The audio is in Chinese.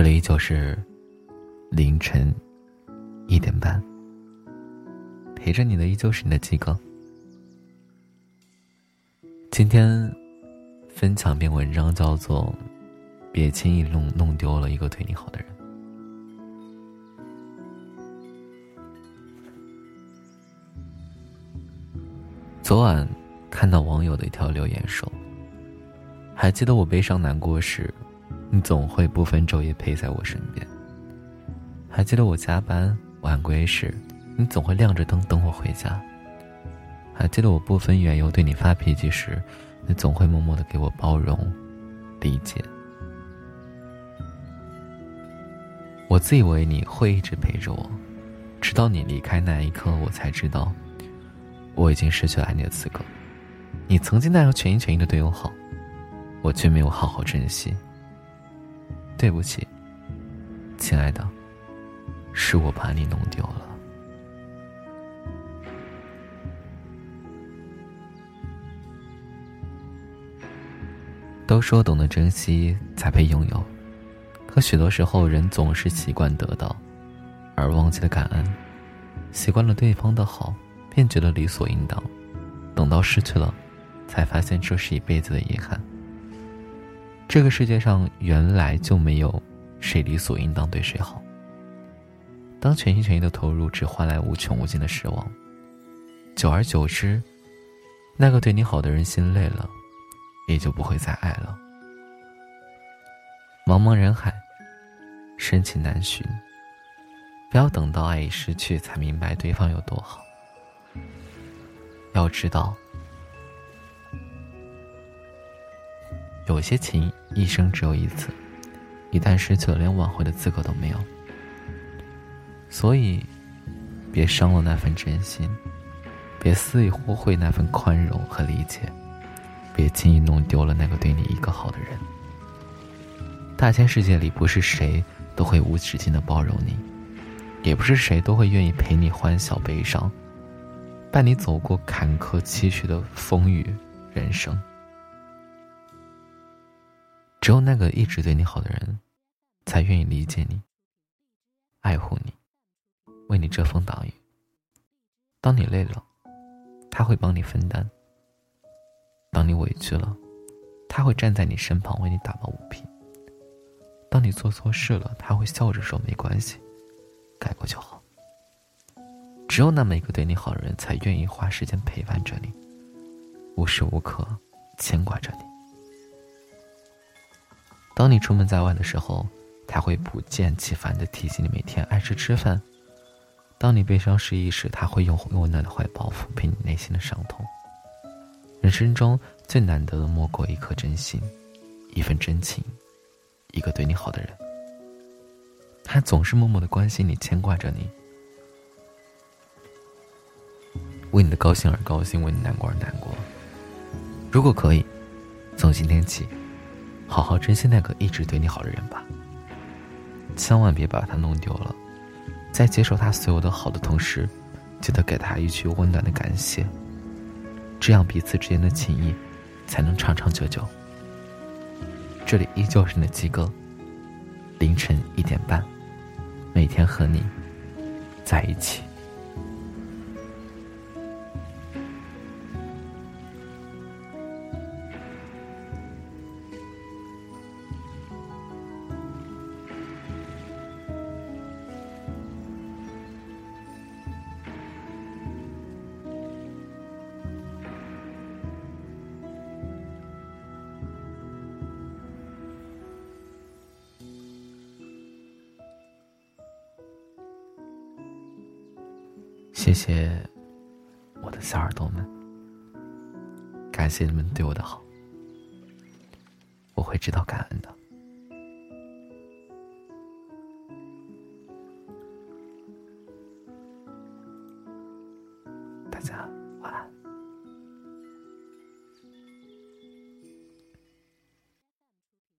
这里依旧是凌晨一点半，陪着你的依旧是你的鸡哥。今天分享篇文章，叫做《别轻易弄弄丢了一个对你好的人》。昨晚看到网友的一条留言说：“还记得我悲伤难过时，你总会不分昼夜陪在我身边。还记得我加班晚归时，你总会亮着灯等我回家。还记得我不分缘由对你发脾气时，你总会默默的给我包容、理解。我自以为你会一直陪着我，直到你离开那一刻，我才知道。”我已经失去了爱你的资格，你曾经那样全心全意的对我好，我却没有好好珍惜。对不起，亲爱的，是我把你弄丢了。都说懂得珍惜才配拥有，可许多时候人总是习惯得到，而忘记了感恩，习惯了对方的好。便觉得理所应当，等到失去了，才发现这是一辈子的遗憾。这个世界上原来就没有谁理所应当对谁好。当全心全意的投入只换来无穷无尽的失望，久而久之，那个对你好的人心累了，也就不会再爱了。茫茫人海，深情难寻，不要等到爱已失去才明白对方有多好。要知道，有些情一生只有一次，一旦失去了，连挽回的资格都没有。所以，别伤了那份真心，别肆意忽视那份宽容和理解，别轻易弄丢了那个对你一个好的人。大千世界里，不是谁都会无止境的包容你，也不是谁都会愿意陪你欢笑悲伤。伴你走过坎坷崎岖的风雨人生，只有那个一直对你好的人，才愿意理解你、爱护你、为你遮风挡雨。当你累了，他会帮你分担；当你委屈了，他会站在你身旁为你打抱不平；当你做错事了，他会笑着说：“没关系，改过就好。”只有那么一个对你好的人，才愿意花时间陪伴着你，无时无刻牵挂着你。当你出门在外的时候，他会不厌其烦的提醒你每天按时吃饭；当你悲伤失意时，他会用温暖的怀抱抚平你内心的伤痛。人生中最难得的莫过一颗真心，一份真情，一个对你好的人。他总是默默的关心你，牵挂着你。为你的高兴而高兴，为你难过而难过。如果可以，从今天起，好好珍惜那个一直对你好的人吧。千万别把他弄丢了，在接受他所有的好的同时，记得给他一句温暖的感谢。这样彼此之间的情谊，才能长长久久。这里依旧是你的鸡哥。凌晨一点半，每天和你在一起。谢谢我的小耳朵们，感谢你们对我的好，我会知道感恩的。大家晚安。